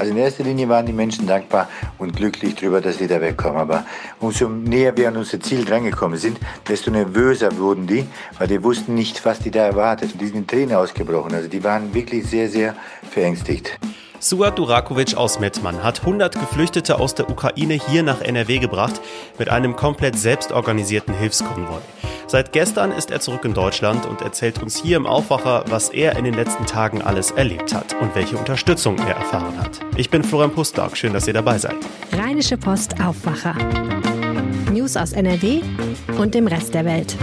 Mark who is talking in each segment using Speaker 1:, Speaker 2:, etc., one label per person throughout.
Speaker 1: Also in erster Linie waren die Menschen dankbar und glücklich darüber, dass sie da wegkommen. Aber umso näher wir an unser Ziel drangekommen sind, desto nervöser wurden die, weil die wussten nicht, was die da erwartet. Und die sind in Tränen ausgebrochen. Also die waren wirklich sehr, sehr verängstigt.
Speaker 2: Suat Durakovic aus Mettmann hat 100 Geflüchtete aus der Ukraine hier nach NRW gebracht mit einem komplett selbstorganisierten Hilfskonvoi. Seit gestern ist er zurück in Deutschland und erzählt uns hier im Aufwacher, was er in den letzten Tagen alles erlebt hat und welche Unterstützung er erfahren hat. Ich bin Florian Pustag, schön, dass ihr dabei seid.
Speaker 3: Rheinische Post Aufwacher. News aus NRW und dem Rest der Welt.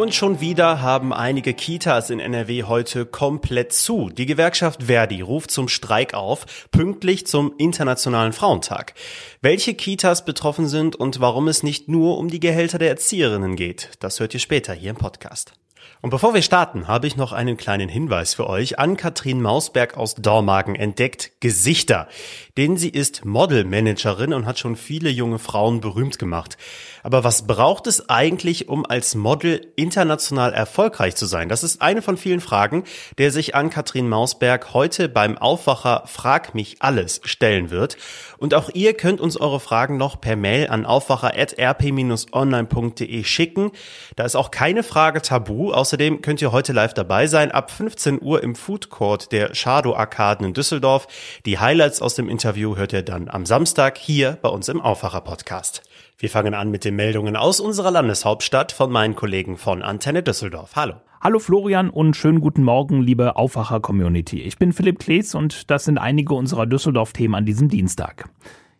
Speaker 2: Und schon wieder haben einige Kitas in NRW heute komplett zu. Die Gewerkschaft Verdi ruft zum Streik auf, pünktlich zum Internationalen Frauentag. Welche Kitas betroffen sind und warum es nicht nur um die Gehälter der Erzieherinnen geht, das hört ihr später hier im Podcast. Und bevor wir starten, habe ich noch einen kleinen Hinweis für euch. An Katrin Mausberg aus Dormagen entdeckt Gesichter. Denn sie ist Modelmanagerin und hat schon viele junge Frauen berühmt gemacht. Aber was braucht es eigentlich, um als Model international erfolgreich zu sein? Das ist eine von vielen Fragen, der sich an Katrin Mausberg heute beim Aufwacher Frag mich alles stellen wird. Und auch ihr könnt uns eure Fragen noch per Mail an aufwacher.rp-online.de schicken. Da ist auch keine Frage tabu. Außerdem könnt ihr heute live dabei sein, ab 15 Uhr im Food Court der Shadow Arkaden in Düsseldorf. Die Highlights aus dem Interview hört ihr dann am Samstag hier bei uns im Aufwacher Podcast. Wir fangen an mit den Meldungen aus unserer Landeshauptstadt von meinen Kollegen von Antenne Düsseldorf. Hallo.
Speaker 4: Hallo Florian und schönen guten Morgen, liebe Aufwacher-Community. Ich bin Philipp Klees und das sind einige unserer Düsseldorf-Themen an diesem Dienstag.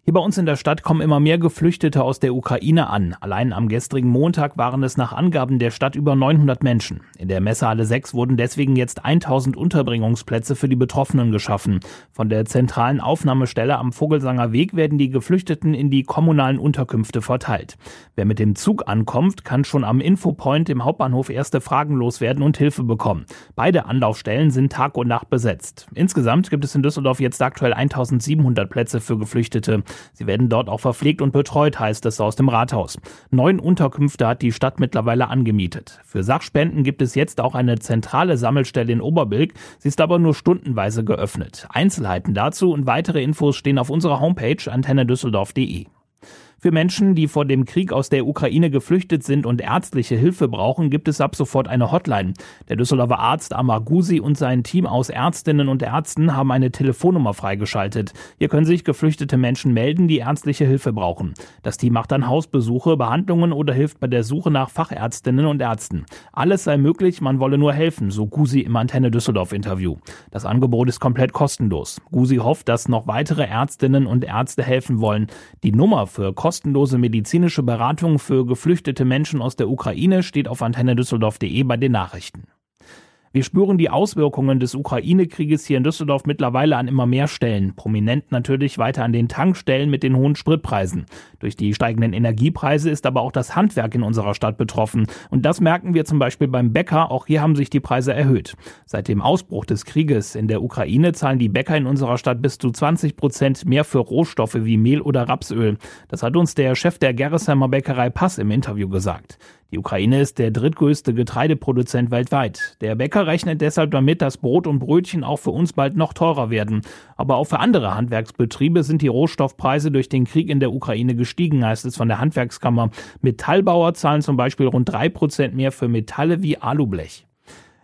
Speaker 4: Hier bei uns in der Stadt kommen immer mehr Geflüchtete aus der Ukraine an. Allein am gestrigen Montag waren es nach Angaben der Stadt über 900 Menschen. In der Messehalle 6 wurden deswegen jetzt 1000 Unterbringungsplätze für die Betroffenen geschaffen. Von der zentralen Aufnahmestelle am Vogelsanger Weg werden die Geflüchteten in die kommunalen Unterkünfte verteilt. Wer mit dem Zug ankommt, kann schon am Infopoint im Hauptbahnhof erste Fragen loswerden und Hilfe bekommen. Beide Anlaufstellen sind Tag und Nacht besetzt. Insgesamt gibt es in Düsseldorf jetzt aktuell 1700 Plätze für Geflüchtete. Sie werden dort auch verpflegt und betreut, heißt es aus dem Rathaus. Neun Unterkünfte hat die Stadt mittlerweile angemietet. Für Sachspenden gibt es jetzt auch eine zentrale Sammelstelle in Oberbilk. Sie ist aber nur stundenweise geöffnet. Einzelheiten dazu und weitere Infos stehen auf unserer Homepage antennedüsseldorf.de. Für Menschen, die vor dem Krieg aus der Ukraine geflüchtet sind und ärztliche Hilfe brauchen, gibt es ab sofort eine Hotline. Der Düsseldorfer Arzt Amar Gusi und sein Team aus Ärztinnen und Ärzten haben eine Telefonnummer freigeschaltet. Hier können sich geflüchtete Menschen melden, die ärztliche Hilfe brauchen. Das Team macht dann Hausbesuche, Behandlungen oder hilft bei der Suche nach Fachärztinnen und Ärzten. Alles sei möglich, man wolle nur helfen, so Gusi im Antenne Düsseldorf Interview. Das Angebot ist komplett kostenlos. Gusi hofft, dass noch weitere Ärztinnen und Ärzte helfen wollen. Die Nummer für medizinische Beratung für geflüchtete Menschen aus der Ukraine steht auf antennedüsseldorf.de bei den Nachrichten. Wir spüren die Auswirkungen des Ukraine-Krieges hier in Düsseldorf mittlerweile an immer mehr Stellen. Prominent natürlich weiter an den Tankstellen mit den hohen Spritpreisen. Durch die steigenden Energiepreise ist aber auch das Handwerk in unserer Stadt betroffen. Und das merken wir zum Beispiel beim Bäcker. Auch hier haben sich die Preise erhöht. Seit dem Ausbruch des Krieges in der Ukraine zahlen die Bäcker in unserer Stadt bis zu 20 Prozent mehr für Rohstoffe wie Mehl oder Rapsöl. Das hat uns der Chef der Gerresheimer Bäckerei Pass im Interview gesagt. Die Ukraine ist der drittgrößte Getreideproduzent weltweit. Der Bäcker rechnet deshalb damit, dass Brot und Brötchen auch für uns bald noch teurer werden. Aber auch für andere Handwerksbetriebe sind die Rohstoffpreise durch den Krieg in der Ukraine gestiegen, heißt es von der Handwerkskammer. Metallbauer zahlen zum Beispiel rund drei Prozent mehr für Metalle wie Alublech.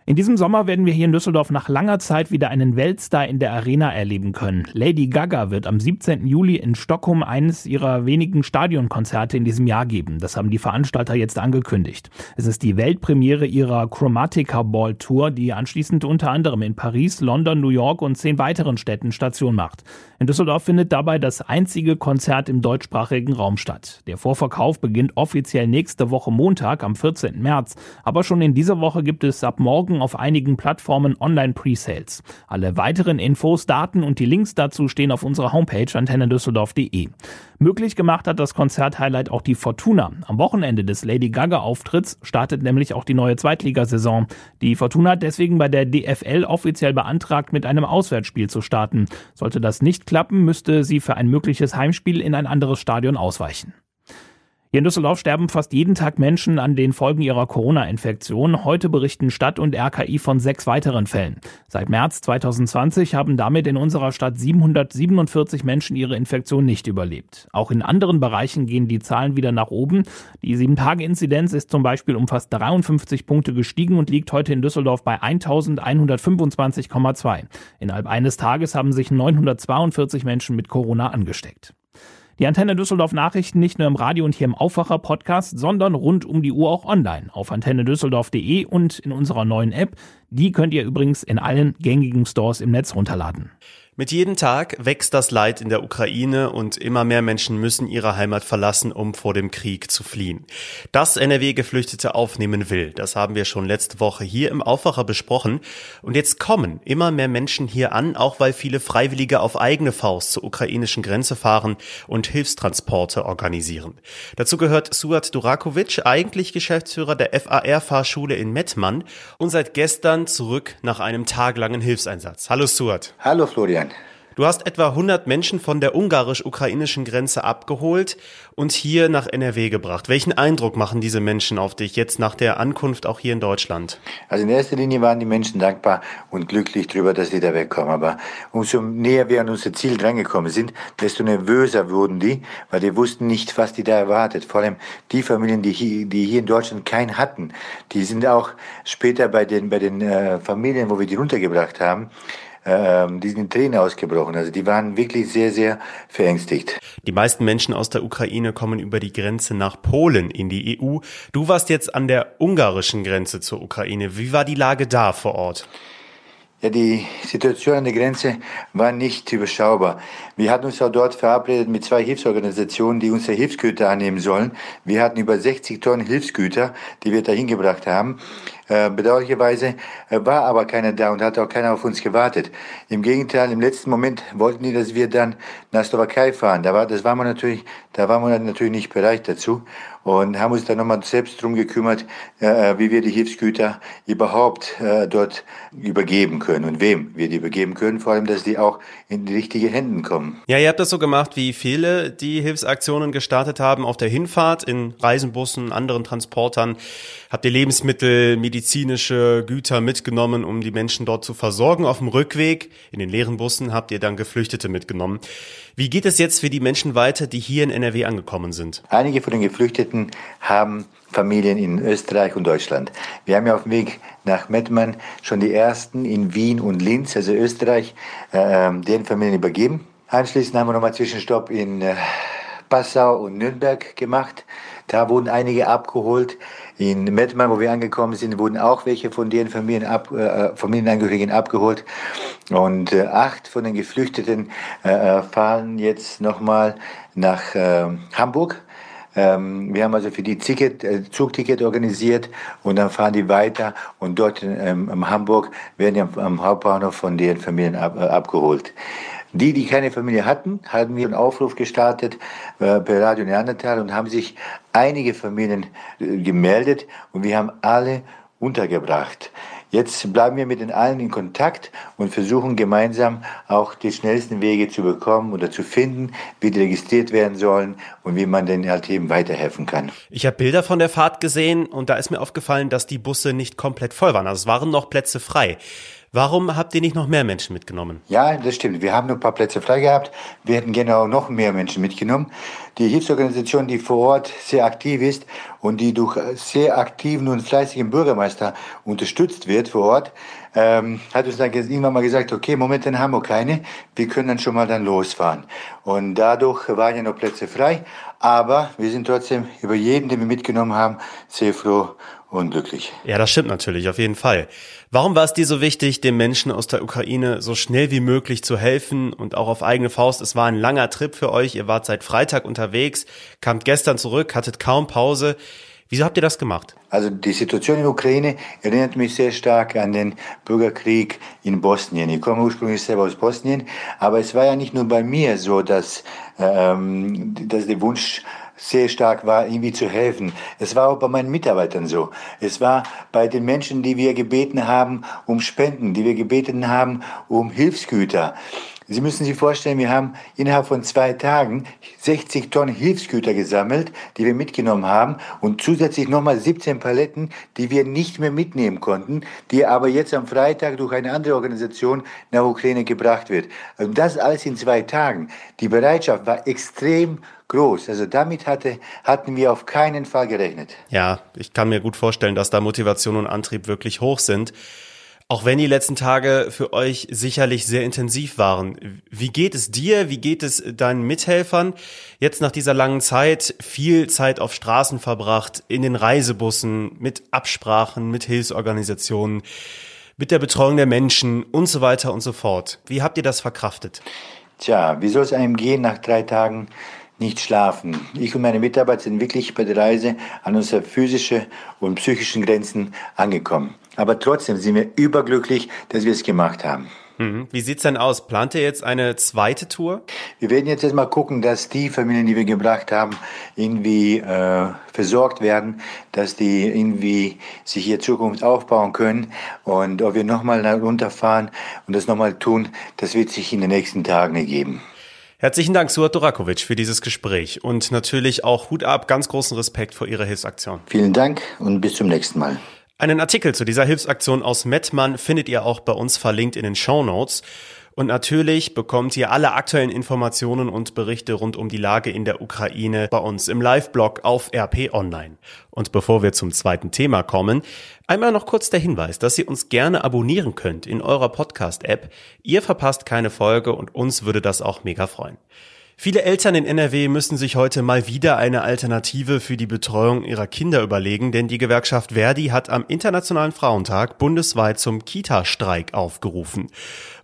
Speaker 4: In diesem Sommer werden wir hier in Düsseldorf nach langer Zeit wieder einen Weltstar in der Arena erleben können. Lady Gaga wird am 17. Juli in Stockholm eines ihrer wenigen Stadionkonzerte in diesem Jahr geben. Das haben die Veranstalter jetzt angekündigt. Es ist die Weltpremiere ihrer Chromatica Ball Tour, die anschließend unter anderem in Paris, London, New York und zehn weiteren Städten Station macht. In Düsseldorf findet dabei das einzige Konzert im deutschsprachigen Raum statt. Der Vorverkauf beginnt offiziell nächste Woche Montag am 14. März, aber schon in dieser Woche gibt es ab morgen folgen auf einigen Plattformen Online-Presales. Alle weiteren Infos, Daten und die Links dazu stehen auf unserer Homepage antennedüsseldorf.de. Möglich gemacht hat das Konzert-Highlight auch die Fortuna. Am Wochenende des Lady Gaga-Auftritts startet nämlich auch die neue Zweitligasaison. Die Fortuna hat deswegen bei der DFL offiziell beantragt, mit einem Auswärtsspiel zu starten. Sollte das nicht klappen, müsste sie für ein mögliches Heimspiel in ein anderes Stadion ausweichen. Hier in Düsseldorf sterben fast jeden Tag Menschen an den Folgen ihrer Corona-Infektion. Heute berichten Stadt und RKI von sechs weiteren Fällen. Seit März 2020 haben damit in unserer Stadt 747 Menschen ihre Infektion nicht überlebt. Auch in anderen Bereichen gehen die Zahlen wieder nach oben. Die 7-Tage-Inzidenz ist zum Beispiel um fast 53 Punkte gestiegen und liegt heute in Düsseldorf bei 1125,2. Innerhalb eines Tages haben sich 942 Menschen mit Corona angesteckt. Die Antenne Düsseldorf Nachrichten nicht nur im Radio und hier im Aufwacher Podcast, sondern rund um die Uhr auch online auf antennedüsseldorf.de und in unserer neuen App. Die könnt ihr übrigens in allen gängigen Stores im Netz runterladen.
Speaker 2: Mit jedem Tag wächst das Leid in der Ukraine und immer mehr Menschen müssen ihre Heimat verlassen, um vor dem Krieg zu fliehen. Dass NRW Geflüchtete aufnehmen will, das haben wir schon letzte Woche hier im Aufwacher besprochen. Und jetzt kommen immer mehr Menschen hier an, auch weil viele Freiwillige auf eigene Faust zur ukrainischen Grenze fahren und Hilfstransporte organisieren. Dazu gehört Suat Durakovic, eigentlich Geschäftsführer der FAR-Fahrschule in Mettmann und seit gestern zurück nach einem taglangen Hilfseinsatz. Hallo Suat.
Speaker 1: Hallo Florian.
Speaker 2: Du hast etwa 100 Menschen von der ungarisch-ukrainischen Grenze abgeholt und hier nach NRW gebracht. Welchen Eindruck machen diese Menschen auf dich jetzt nach der Ankunft auch hier in Deutschland?
Speaker 1: Also in erster Linie waren die Menschen dankbar und glücklich darüber, dass sie da wegkommen. Aber umso näher wir an unser Ziel drangekommen sind, desto nervöser wurden die, weil die wussten nicht, was die da erwartet. Vor allem die Familien, die hier, die hier in Deutschland keinen hatten, die sind auch später bei den, bei den äh, Familien, wo wir die runtergebracht haben, ähm, die sind in Tränen ausgebrochen. Also die waren wirklich sehr, sehr verängstigt.
Speaker 2: Die meisten Menschen aus der Ukraine kommen über die Grenze nach Polen in die EU. Du warst jetzt an der ungarischen Grenze zur Ukraine. Wie war die Lage da vor Ort?
Speaker 1: Ja, die Situation an der Grenze war nicht überschaubar. Wir hatten uns auch dort verabredet mit zwei Hilfsorganisationen, die unsere Hilfsgüter annehmen sollen. Wir hatten über 60 Tonnen Hilfsgüter, die wir dahin gebracht haben. Äh, bedauerlicherweise äh, war aber keiner da und hat auch keiner auf uns gewartet. Im Gegenteil, im letzten Moment wollten die, dass wir dann nach Slowakei fahren. Da war, das war man natürlich, da war man natürlich nicht bereit dazu und haben uns dann nochmal selbst drum gekümmert, äh, wie wir die Hilfsgüter überhaupt äh, dort übergeben können und wem wir die übergeben können, vor allem, dass die auch in die richtigen Händen kommen.
Speaker 2: Ja, ihr habt das so gemacht, wie viele die Hilfsaktionen gestartet haben auf der Hinfahrt in Reisenbussen, anderen Transportern. Habt ihr Lebensmittel, medizinische Güter mitgenommen, um die Menschen dort zu versorgen? Auf dem Rückweg in den leeren Bussen habt ihr dann Geflüchtete mitgenommen. Wie geht es jetzt für die Menschen weiter, die hier in NRW angekommen sind?
Speaker 1: Einige von den Geflüchteten haben Familien in Österreich und Deutschland. Wir haben ja auf dem Weg nach Mettmann schon die ersten in Wien und Linz, also Österreich, äh, deren Familien übergeben. Anschließend haben wir nochmal Zwischenstopp in äh, Passau und Nürnberg gemacht. Da wurden einige abgeholt. In Mettmann, wo wir angekommen sind, wurden auch welche von deren Familien ab, äh, Familienangehörigen abgeholt. Und äh, acht von den Geflüchteten äh, äh fahren jetzt nochmal nach äh, Hamburg. Ähm, wir haben also für die Ticket, äh, Zugticket organisiert und dann fahren die weiter und dort ähm, in Hamburg werden die am, am Hauptbahnhof von deren Familien ab, äh, abgeholt. Die, die keine Familie hatten, haben wir einen Aufruf gestartet äh, per Radio Neandertal und haben sich einige Familien äh, gemeldet und wir haben alle untergebracht. Jetzt bleiben wir mit den allen in Kontakt und versuchen gemeinsam auch die schnellsten Wege zu bekommen oder zu finden, wie die registriert werden sollen und wie man denen halt eben weiterhelfen kann.
Speaker 2: Ich habe Bilder von der Fahrt gesehen und da ist mir aufgefallen, dass die Busse nicht komplett voll waren. Also es waren noch Plätze frei. Warum habt ihr nicht noch mehr Menschen mitgenommen?
Speaker 1: Ja, das stimmt. Wir haben nur ein paar Plätze frei gehabt. Wir hätten genau noch mehr Menschen mitgenommen. Die Hilfsorganisation, die vor Ort sehr aktiv ist und die durch sehr aktiven und fleißigen Bürgermeister unterstützt wird vor Ort, ähm, hat uns dann irgendwann mal gesagt, okay, momentan haben wir keine, wir können dann schon mal dann losfahren. Und dadurch waren ja noch Plätze frei, aber wir sind trotzdem über jeden, den wir mitgenommen haben, sehr froh und glücklich.
Speaker 2: Ja, das stimmt natürlich, auf jeden Fall. Warum war es dir so wichtig, den Menschen aus der Ukraine so schnell wie möglich zu helfen und auch auf eigene Faust? Es war ein langer Trip für euch. Ihr wart seit Freitag unterwegs, kamt gestern zurück, hattet kaum Pause. Wieso habt ihr das gemacht?
Speaker 1: Also die Situation in der Ukraine erinnert mich sehr stark an den Bürgerkrieg in Bosnien. Ich komme ursprünglich selber aus Bosnien, aber es war ja nicht nur bei mir so, dass, ähm, dass der Wunsch sehr stark war, irgendwie zu helfen. Es war auch bei meinen Mitarbeitern so. Es war bei den Menschen, die wir gebeten haben um Spenden, die wir gebeten haben um Hilfsgüter. Sie müssen sich vorstellen, wir haben innerhalb von zwei Tagen 60 Tonnen Hilfsgüter gesammelt, die wir mitgenommen haben und zusätzlich nochmal 17 Paletten, die wir nicht mehr mitnehmen konnten, die aber jetzt am Freitag durch eine andere Organisation nach Ukraine gebracht wird. Und das alles in zwei Tagen. Die Bereitschaft war extrem groß. Also damit hatte, hatten wir auf keinen Fall gerechnet.
Speaker 2: Ja, ich kann mir gut vorstellen, dass da Motivation und Antrieb wirklich hoch sind. Auch wenn die letzten Tage für euch sicherlich sehr intensiv waren. Wie geht es dir? Wie geht es deinen Mithelfern? Jetzt nach dieser langen Zeit viel Zeit auf Straßen verbracht, in den Reisebussen, mit Absprachen, mit Hilfsorganisationen, mit der Betreuung der Menschen und so weiter und so fort. Wie habt ihr das verkraftet?
Speaker 1: Tja, wie soll es einem gehen nach drei Tagen nicht schlafen. Ich und meine Mitarbeiter sind wirklich bei der Reise an unsere physische und psychischen Grenzen angekommen. Aber trotzdem sind wir überglücklich, dass wir es gemacht haben.
Speaker 2: Mhm. Wie sieht's denn aus? Plant ihr jetzt eine zweite Tour?
Speaker 1: Wir werden jetzt erstmal gucken, dass die Familien, die wir gebracht haben, irgendwie äh, versorgt werden, dass die irgendwie sich ihre Zukunft aufbauen können. Und ob wir nochmal runterfahren und das nochmal tun, das wird sich in den nächsten Tagen ergeben.
Speaker 2: Herzlichen Dank, Suat Dorakovic, für dieses Gespräch und natürlich auch Hut ab, ganz großen Respekt vor Ihrer Hilfsaktion.
Speaker 1: Vielen Dank und bis zum nächsten Mal.
Speaker 2: Einen Artikel zu dieser Hilfsaktion aus Mettmann findet ihr auch bei uns verlinkt in den Show Notes. Und natürlich bekommt ihr alle aktuellen Informationen und Berichte rund um die Lage in der Ukraine bei uns im Live-Blog auf RP Online. Und bevor wir zum zweiten Thema kommen, einmal noch kurz der Hinweis, dass ihr uns gerne abonnieren könnt in eurer Podcast-App. Ihr verpasst keine Folge und uns würde das auch mega freuen. Viele Eltern in NRW müssen sich heute mal wieder eine Alternative für die Betreuung ihrer Kinder überlegen, denn die Gewerkschaft Verdi hat am Internationalen Frauentag bundesweit zum Kita-Streik aufgerufen.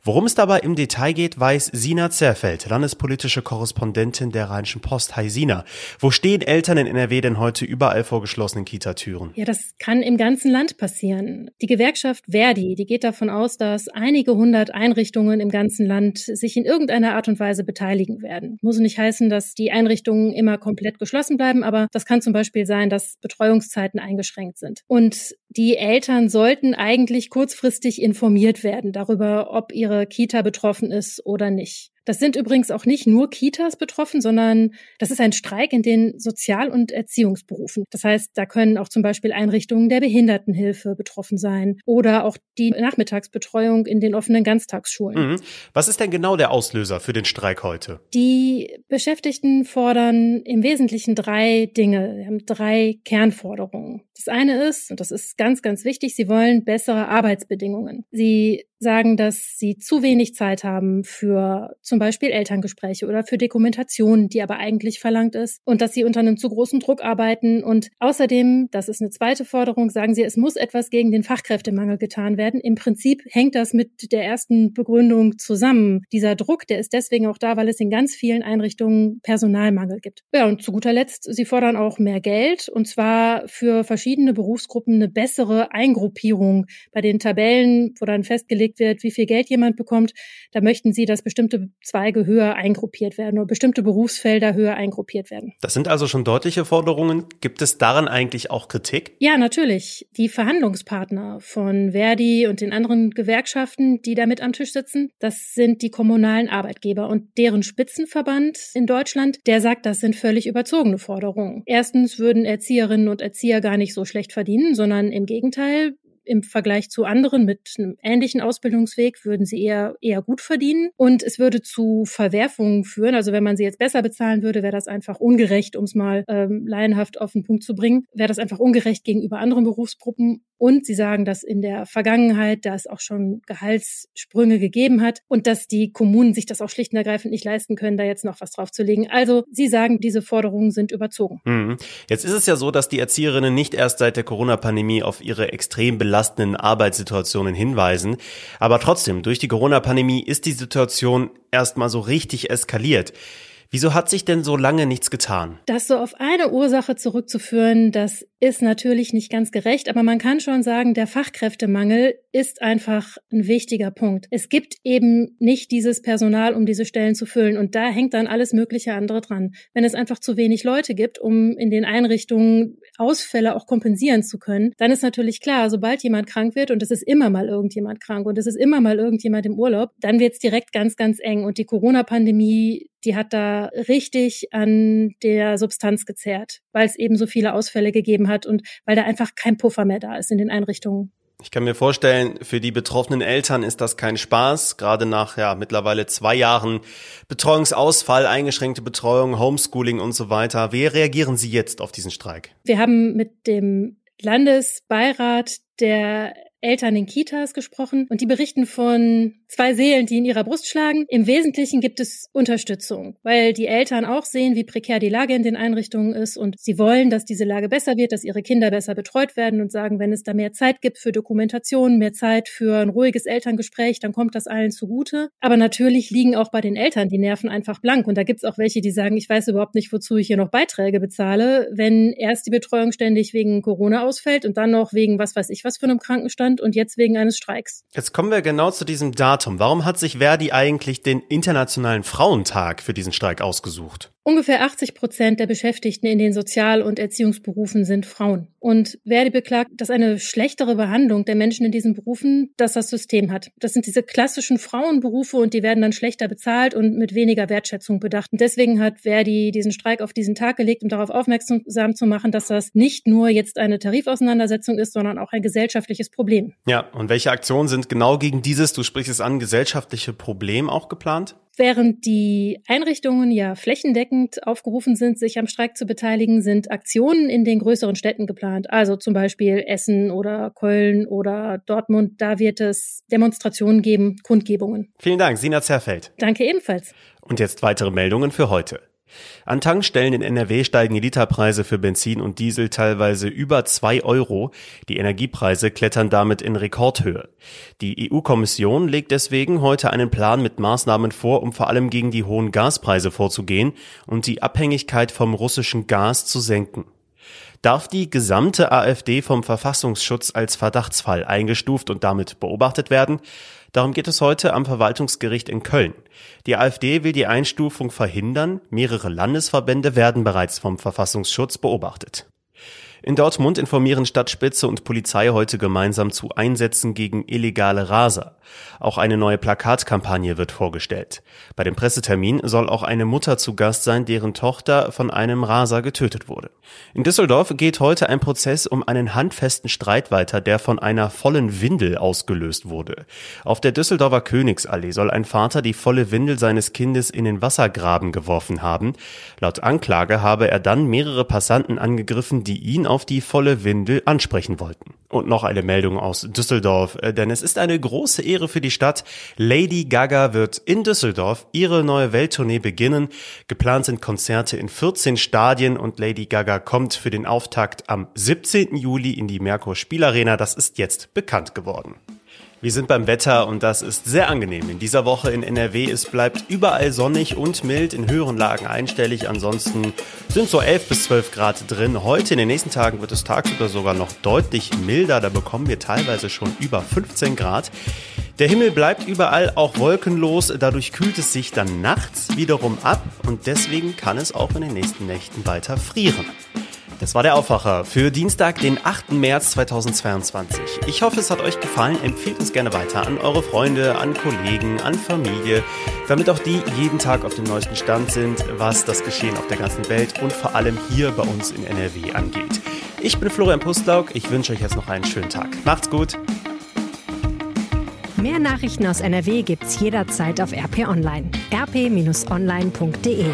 Speaker 2: Worum es dabei im Detail geht, weiß Sina Zerfeld, landespolitische Korrespondentin der Rheinischen Post. Hi Sina. Wo stehen Eltern in NRW denn heute überall vor geschlossenen Kitatüren?
Speaker 5: Ja, das kann im ganzen Land passieren. Die Gewerkschaft Verdi, die geht davon aus, dass einige hundert Einrichtungen im ganzen Land sich in irgendeiner Art und Weise beteiligen werden. Muss nicht heißen, dass die Einrichtungen immer komplett geschlossen bleiben, aber das kann zum Beispiel sein, dass Betreuungszeiten eingeschränkt sind. Und die Eltern sollten eigentlich kurzfristig informiert werden darüber, ob ihre ihre Kita betroffen ist oder nicht. Das sind übrigens auch nicht nur Kitas betroffen, sondern das ist ein Streik in den Sozial- und Erziehungsberufen. Das heißt, da können auch zum Beispiel Einrichtungen der Behindertenhilfe betroffen sein oder auch die Nachmittagsbetreuung in den offenen Ganztagsschulen.
Speaker 2: Mhm. Was ist denn genau der Auslöser für den Streik heute?
Speaker 5: Die Beschäftigten fordern im Wesentlichen drei Dinge. Sie haben drei Kernforderungen. Das eine ist, und das ist ganz, ganz wichtig, sie wollen bessere Arbeitsbedingungen. Sie sagen, dass sie zu wenig Zeit haben für zum Beispiel Elterngespräche oder für Dokumentation, die aber eigentlich verlangt ist und dass sie unter einem zu großen Druck arbeiten. Und außerdem, das ist eine zweite Forderung, sagen sie, es muss etwas gegen den Fachkräftemangel getan werden. Im Prinzip hängt das mit der ersten Begründung zusammen. Dieser Druck, der ist deswegen auch da, weil es in ganz vielen Einrichtungen Personalmangel gibt. Ja, und zu guter Letzt, sie fordern auch mehr Geld und zwar für verschiedene Berufsgruppen eine bessere Eingruppierung. Bei den Tabellen, wo dann festgelegt wird, wie viel Geld jemand bekommt, da möchten sie, dass bestimmte Zweige höher eingruppiert werden oder bestimmte Berufsfelder höher eingruppiert werden.
Speaker 2: Das sind also schon deutliche Forderungen. Gibt es daran eigentlich auch Kritik?
Speaker 5: Ja, natürlich. Die Verhandlungspartner von Verdi und den anderen Gewerkschaften, die da mit am Tisch sitzen, das sind die kommunalen Arbeitgeber und deren Spitzenverband in Deutschland, der sagt, das sind völlig überzogene Forderungen. Erstens würden Erzieherinnen und Erzieher gar nicht so schlecht verdienen, sondern im Gegenteil, im Vergleich zu anderen mit einem ähnlichen Ausbildungsweg würden sie eher, eher gut verdienen. Und es würde zu Verwerfungen führen. Also wenn man sie jetzt besser bezahlen würde, wäre das einfach ungerecht, um es mal ähm, laienhaft auf den Punkt zu bringen, wäre das einfach ungerecht gegenüber anderen Berufsgruppen. Und sie sagen, dass in der Vergangenheit, da es auch schon Gehaltssprünge gegeben hat und dass die Kommunen sich das auch schlicht und ergreifend nicht leisten können, da jetzt noch was draufzulegen. Also sie sagen, diese Forderungen sind überzogen.
Speaker 2: Mhm. Jetzt ist es ja so, dass die Erzieherinnen nicht erst seit der Corona-Pandemie auf ihre extrem belastenden Arbeitssituationen hinweisen. Aber trotzdem, durch die Corona-Pandemie ist die Situation erstmal so richtig eskaliert. Wieso hat sich denn so lange nichts getan?
Speaker 5: Das so auf eine Ursache zurückzuführen, dass ist natürlich nicht ganz gerecht, aber man kann schon sagen, der Fachkräftemangel ist einfach ein wichtiger Punkt. Es gibt eben nicht dieses Personal, um diese Stellen zu füllen und da hängt dann alles mögliche andere dran. Wenn es einfach zu wenig Leute gibt, um in den Einrichtungen Ausfälle auch kompensieren zu können, dann ist natürlich klar, sobald jemand krank wird und es ist immer mal irgendjemand krank und es ist immer mal irgendjemand im Urlaub, dann wird es direkt ganz, ganz eng und die Corona-Pandemie die hat da richtig an der Substanz gezerrt, weil es eben so viele Ausfälle gegeben hat und weil da einfach kein Puffer mehr da ist in den Einrichtungen.
Speaker 2: Ich kann mir vorstellen, für die betroffenen Eltern ist das kein Spaß, gerade nach ja mittlerweile zwei Jahren Betreuungsausfall, eingeschränkte Betreuung, Homeschooling und so weiter. Wie reagieren Sie jetzt auf diesen Streik?
Speaker 5: Wir haben mit dem Landesbeirat der Eltern in Kitas gesprochen und die berichten von zwei Seelen, die in ihrer Brust schlagen. Im Wesentlichen gibt es Unterstützung, weil die Eltern auch sehen, wie prekär die Lage in den Einrichtungen ist und sie wollen, dass diese Lage besser wird, dass ihre Kinder besser betreut werden und sagen, wenn es da mehr Zeit gibt für Dokumentation, mehr Zeit für ein ruhiges Elterngespräch, dann kommt das allen zugute. Aber natürlich liegen auch bei den Eltern die Nerven einfach blank und da gibt es auch welche, die sagen, ich weiß überhaupt nicht, wozu ich hier noch Beiträge bezahle, wenn erst die Betreuung ständig wegen Corona ausfällt und dann noch wegen was weiß ich was für einem Krankenstand Deutschland und jetzt wegen eines Streiks.
Speaker 2: Jetzt kommen wir genau zu diesem Datum. Warum hat sich Verdi eigentlich den Internationalen Frauentag für diesen Streik ausgesucht?
Speaker 5: Ungefähr 80 Prozent der Beschäftigten in den Sozial- und Erziehungsberufen sind Frauen. Und Verdi beklagt, dass eine schlechtere Behandlung der Menschen in diesen Berufen, dass das System hat. Das sind diese klassischen Frauenberufe und die werden dann schlechter bezahlt und mit weniger Wertschätzung bedacht. Und deswegen hat Verdi diesen Streik auf diesen Tag gelegt, um darauf aufmerksam zu machen, dass das nicht nur jetzt eine Tarifauseinandersetzung ist, sondern auch ein gesellschaftliches Problem.
Speaker 2: Ja, und welche Aktionen sind genau gegen dieses, du sprichst es an, gesellschaftliche Problem auch geplant?
Speaker 5: Während die Einrichtungen ja flächendeckend aufgerufen sind, sich am Streik zu beteiligen, sind Aktionen in den größeren Städten geplant. Also zum Beispiel Essen oder Köln oder Dortmund. Da wird es Demonstrationen geben, Kundgebungen.
Speaker 2: Vielen Dank, Sina Zerfeld.
Speaker 5: Danke ebenfalls.
Speaker 2: Und jetzt weitere Meldungen für heute. An Tankstellen in NRW steigen die Literpreise für Benzin und Diesel teilweise über zwei Euro. Die Energiepreise klettern damit in Rekordhöhe. Die EU-Kommission legt deswegen heute einen Plan mit Maßnahmen vor, um vor allem gegen die hohen Gaspreise vorzugehen und die Abhängigkeit vom russischen Gas zu senken darf die gesamte AfD vom Verfassungsschutz als Verdachtsfall eingestuft und damit beobachtet werden. Darum geht es heute am Verwaltungsgericht in Köln. Die AfD will die Einstufung verhindern. Mehrere Landesverbände werden bereits vom Verfassungsschutz beobachtet. In Dortmund informieren Stadtspitze und Polizei heute gemeinsam zu Einsätzen gegen illegale Raser. Auch eine neue Plakatkampagne wird vorgestellt. Bei dem Pressetermin soll auch eine Mutter zu Gast sein, deren Tochter von einem Raser getötet wurde. In Düsseldorf geht heute ein Prozess um einen handfesten Streit weiter, der von einer vollen Windel ausgelöst wurde. Auf der Düsseldorfer Königsallee soll ein Vater die volle Windel seines Kindes in den Wassergraben geworfen haben. Laut Anklage habe er dann mehrere Passanten angegriffen, die ihn auf die volle Windel ansprechen wollten. Und noch eine Meldung aus Düsseldorf, äh, denn es ist eine große Ehre für die Stadt. Lady Gaga wird in Düsseldorf ihre neue Welttournee beginnen. Geplant sind Konzerte in 14 Stadien und Lady Gaga kommt für den Auftakt am 17. Juli in die Merkur Spielarena. Das ist jetzt bekannt geworden. Wir sind beim Wetter und das ist sehr angenehm. In dieser Woche in NRW, es bleibt überall sonnig und mild, in höheren Lagen einstellig. Ansonsten sind so 11 bis 12 Grad drin. Heute in den nächsten Tagen wird es tagsüber sogar noch deutlich milder. Da bekommen wir teilweise schon über 15 Grad. Der Himmel bleibt überall auch wolkenlos, dadurch kühlt es sich dann nachts wiederum ab und deswegen kann es auch in den nächsten Nächten weiter frieren. Das war der Aufwacher für Dienstag, den 8. März 2022. Ich hoffe, es hat euch gefallen. Empfehlt uns gerne weiter an eure Freunde, an Kollegen, an Familie, damit auch die jeden Tag auf dem neuesten Stand sind, was das Geschehen auf der ganzen Welt und vor allem hier bei uns in NRW angeht. Ich bin Florian Pustlauk. Ich wünsche euch jetzt noch einen schönen Tag. Macht's gut.
Speaker 3: Mehr Nachrichten aus NRW gibt's jederzeit auf RP Online. rp-online.de